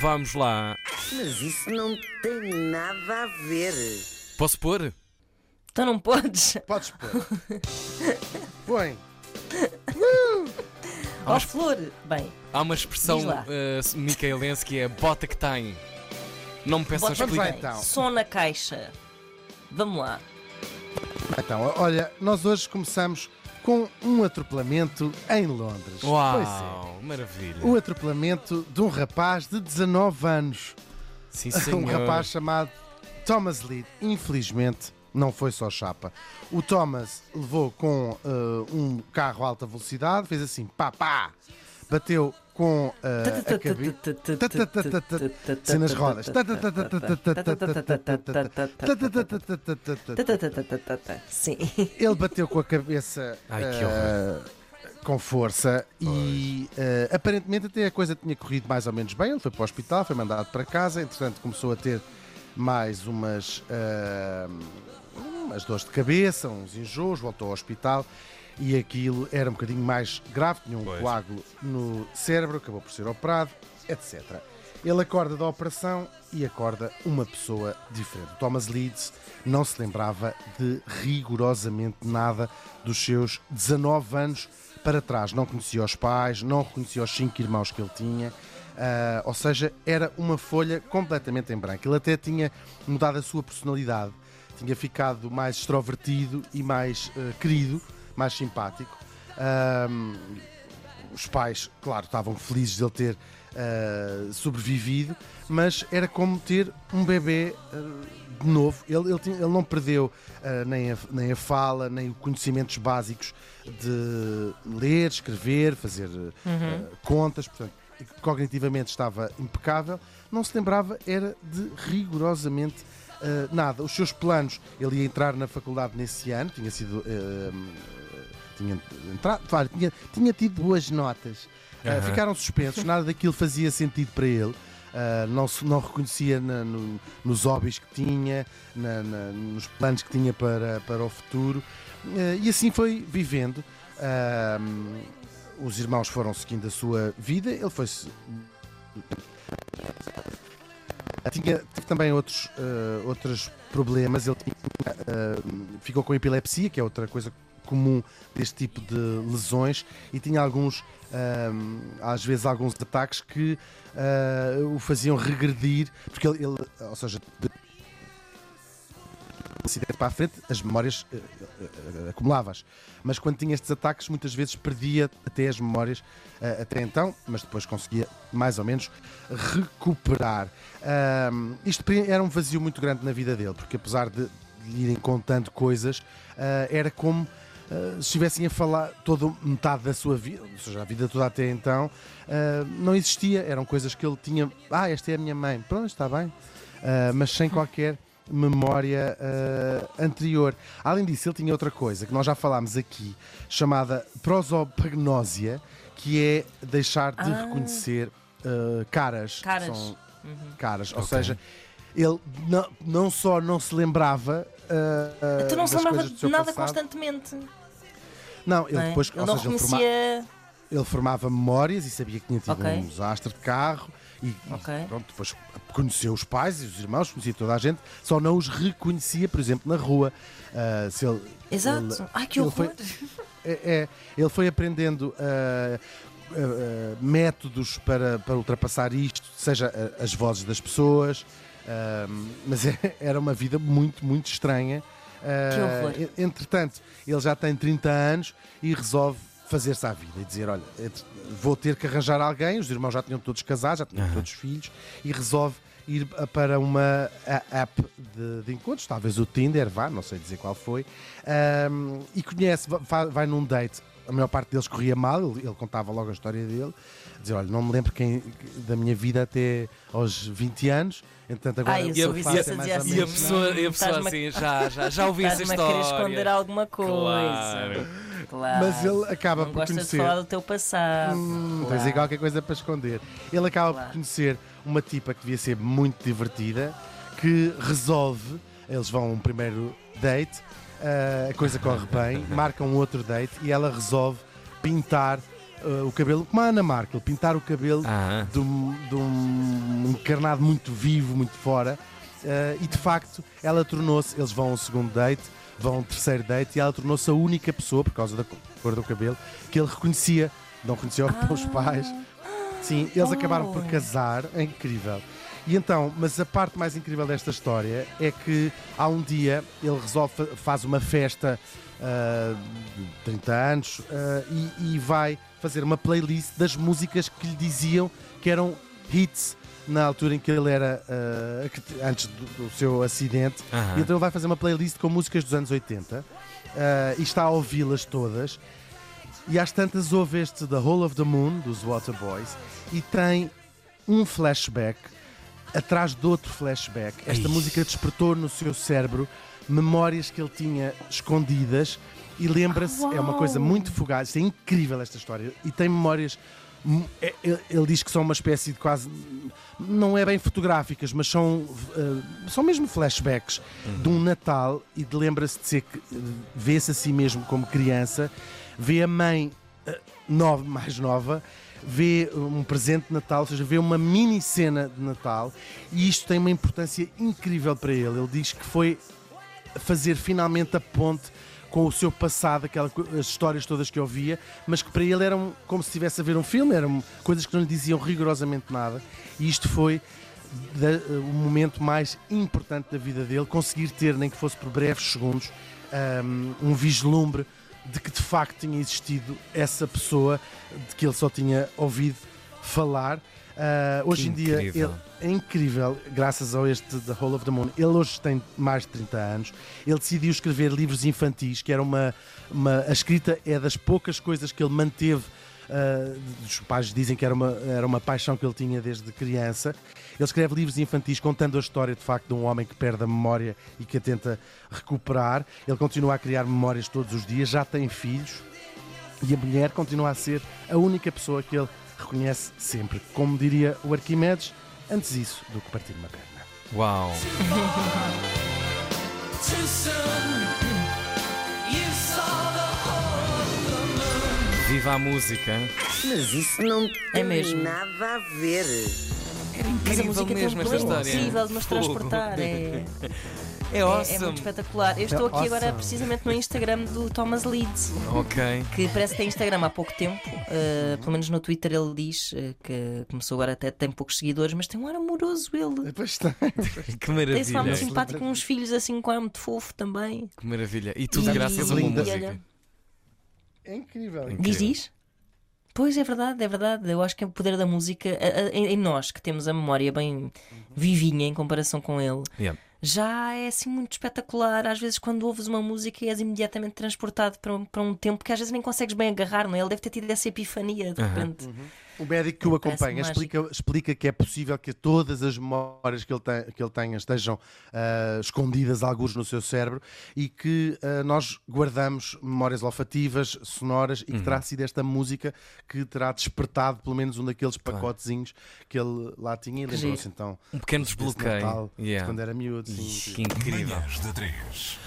Vamos lá. Mas isso não tem nada a ver. Posso pôr? Tu não podes? Podes pôr. Põe. Ó flor! Bem, Há uma expressão Diz lá. uh, micaelense que é bota que tem. Não me peças bota Vamos lá explicar. então. som na caixa. Vamos lá. Então, olha, nós hoje começamos com um atropelamento em Londres. Pois é. Uau, maravilha. O atropelamento de um rapaz de 19 anos. Sim, Um senhor. rapaz chamado Thomas Lee. Infelizmente, não foi só chapa. O Thomas levou com eh, um carro a alta velocidade, fez assim, pá, pá, bateu com eh, a cabeça. Nas rodas. Sim. Ele bateu com a cabeça Ai, que eh, com força e eh, aparentemente até a coisa tinha corrido mais ou menos bem. Ele foi para o hospital, foi mandado para casa, entretanto começou a ter mais umas, eh, umas dores de cabeça, uns enjoos, voltou ao hospital e aquilo era um bocadinho mais grave, tinha um Pois. coágulo no cérebro, acabou por ser operado, etc. Ele acorda da operação e acorda uma pessoa diferente. O Thomas Leeds não se lembrava de rigorosamente nada dos seus 19 anos para trás. Não conhecia os pais, não reconhecia os cinco irmãos que ele tinha. ah, ou seja, era uma folha completamente em branco. Ele até tinha mudado a sua personalidade, tinha ficado mais extrovertido e mais ah, querido, mais simpático. Ahm, os pais, claro, estavam felizes de ele ter ah, sobrevivido, mas era como ter um bebê ah, de novo. Ele, ele, tinha- ele não perdeu ah, nem, a, nem a fala, nem os conhecimentos básicos de ler, escrever, fazer ah, contas, portanto, cognitivamente estava impecável. Não se lembrava, era de rigorosamente nada. Os seus planos, ele ia entrar na faculdade nesse ano, tinha sido. Tinha, entrado, olha, tinha, tinha tido boas notas. Aham. ficaram suspensos, nada daquilo fazia sentido para ele. Ah, não, não reconhecia na- no- nos hobbies que tinha, na- na- nos planos que tinha para, para o futuro. Ah, e assim foi vivendo. Os irmãos foram seguindo a sua vida, ele foi-se tinha, também outros, outros problemas. Ele tinha, ficou com epilepsia, que é outra coisa comum deste tipo de lesões, e tinha alguns, às vezes, alguns ataques que eh, o faziam regredir, porque ele, ele- ou seja, de acidente para a frente, as memórias eh, eh, acumulavas. Mas quando tinha estes ataques, muitas vezes perdia até as memórias eh, até então, mas depois conseguia mais ou menos recuperar. Isto era um vazio muito grande na vida dele, porque apesar de irem contando coisas, era como ah, se estivessem a falar toda metade da sua vida, ou seja, a vida toda até então, ah, não existia. Eram coisas que ele tinha. Ah, esta é a minha mãe. Pronto, está bem. Ah, mas sem qualquer memória ah, anterior. Além disso, ele tinha outra coisa que nós já falámos aqui, chamada prosopagnósia, que é deixar de Ah. reconhecer ah, caras. Caras. são Uhum. caras. Ou Ok. seja, ele não, não só não se lembrava. ah, ah, Tu não se lembrava de nada passado. constantemente. Não, ele não é? depois, Ele ou não seja, reconhecia. ele formava memórias e sabia que tinha tido Ok. um desastre de carro e, e Ok. pronto, depois conheceu os pais e os irmãos, conhecia toda a gente, só não os reconhecia, por exemplo, na rua. Ah, se ele, Exato. ele- Ai, que ele horror. é, é, ele foi aprendendo ah, ah, métodos para, para ultrapassar isto, seja as vozes das pessoas, mas é- era uma vida muito, muito estranha. Ah, entretanto, ele já tem 30 anos e resolve fazer-se à vida e dizer: Olha, vou ter que arranjar alguém. Os irmãos já tinham todos casados, já tinham Aham. todos filhos, e resolve ir a- para uma app de, de encontros, talvez o Tinder, vá, não sei dizer qual foi, ahm, e conhece, vai, vai num date. A maior parte deles corria mal, ele, ele contava logo a história dele, dizer, olha, não me lembro quem, da minha vida até aos 20 anos, entretanto agora eu que sou faço é mais assim. E a menos- pessoa, e a pessoa assim, já, já, já ouvi essa Estás-me a história. querer esconder alguma coisa. Claro. Claro. Mas ele acaba não por gosta conhecer. de falar do teu passado. Hum, Claro. Tens qualquer coisa para esconder. Ele acaba Claro. por conhecer uma tipa que devia ser muito divertida, que resolve, eles vão a um primeiro date, ah, a coisa corre bem, marcam um outro date e ela resolve pintar ah, o cabelo, como a Ana Markel, pintar o cabelo Ah, de um, de um encarnado muito vivo, muito fora. Uh, e de facto, ela tornou-se. Eles vão a um segundo date, vão a um terceiro date, e ela tornou-se a única pessoa, por causa da cor do cabelo, que ele reconhecia. Não reconhecia os pais. Sim, eles acabaram por Oh. casar, é incrível. E então, mas a parte mais incrível desta história é que há um dia ele resolve, fa- faz uma festa ah, de 30 anos ah, e, e vai fazer uma playlist das músicas que lhe diziam que eram hits na altura em que ele era que- antes do, do seu acidente. E então ele vai fazer uma playlist com músicas dos anos 80 ah, e está a ouvi-las todas. E às tantas ouve este The Whole of the Moon dos Waterboys e tem um flashback atrás de outro flashback. Esta Ai. música despertou no seu cérebro memórias que ele tinha escondidas e lembra-se, é uma coisa muito fugaz, é incrível esta história e tem memórias. hum, é- Ele diz que são uma espécie de quase. Não é bem fotográficas, mas são, eh, são mesmo flashbacks de um Natal e de lembra-se de ser. que, vê-se a si mesmo como criança, vê a mãe eh, nova, mais nova, vê um presente de Natal, ou seja, vê uma mini cena de Natal e isto tem uma importância incrível para ele. Ele diz que foi fazer finalmente a ponte com o seu passado, aquela, co- as histórias todas que ouvia, mas que para ele eram como se estivesse a ver um filme, eram coisas que não lhe diziam rigorosamente nada. E isto foi da- o momento mais importante da vida dele, conseguir ter, nem que fosse por breves segundos, um, um vislumbre de que de facto tinha existido essa pessoa de que ele só tinha ouvido falar. Ah, hoje em dia ele, é incrível, graças a este The Whole of the Moon. Ele hoje tem mais de 30 anos. Ele decidiu escrever livros infantis, que era uma, uma a escrita é das poucas coisas que ele manteve. Ah, os pais dizem que era uma, era uma paixão que ele tinha desde criança. Ele escreve livros infantis contando a história de facto de um homem que perde a memória e que a tenta recuperar. Ele continua a criar memórias todos os dias, já tem filhos e a mulher continua a ser a única pessoa que ele reconhece sempre. Como diria o Arquimedes, antes isso do que partir uma perna. Uau! Viva a música! Mas isso não tem mesmo. nada a ver. Era Mas a incrível música tem mesmo um esta história. de nos Fogo. transportar. É, É é, awesome! é muito espetacular. Eu estou aqui agora precisamente no Instagram do Thomas Leeds, Ok. que parece que tem Instagram há pouco tempo. Uh, pelo menos no Twitter ele diz uh, que começou agora até tem poucos seguidores, mas tem um ar amoroso ele. Depois tem. Que Tem-se lá muito maravilha! simpático, com uns filhos assim com ar muito fofo também. Que maravilha! E tudo E- graças a uma e música. É incrível. Incrível. Diz, diz. Pois é verdade, é verdade. Eu acho que é o poder da música a- a- em nós que temos a memória bem vivinha em comparação com ele. Yeah. Já é assim muito espetacular. Às vezes, quando ouves uma música, és imediatamente transportado para um, para um tempo que às vezes nem consegues bem agarrar, não é? Ele deve ter tido essa epifania de repente. O médico que o acompanha explica, explica que é possível que todas as memórias que ele, tem, que ele tenha estejam ah, escondidas, alguns no seu cérebro, e que ah, nós guardamos memórias olfativas, sonoras, e que terá sido esta música que terá despertado pelo menos um daqueles pacotezinhos que ele lá tinha e lembrou-se então Um pequeno desbloqueio. Natal, Yeah. quando era miúdo. sim. Que incrível! Manhãs 3.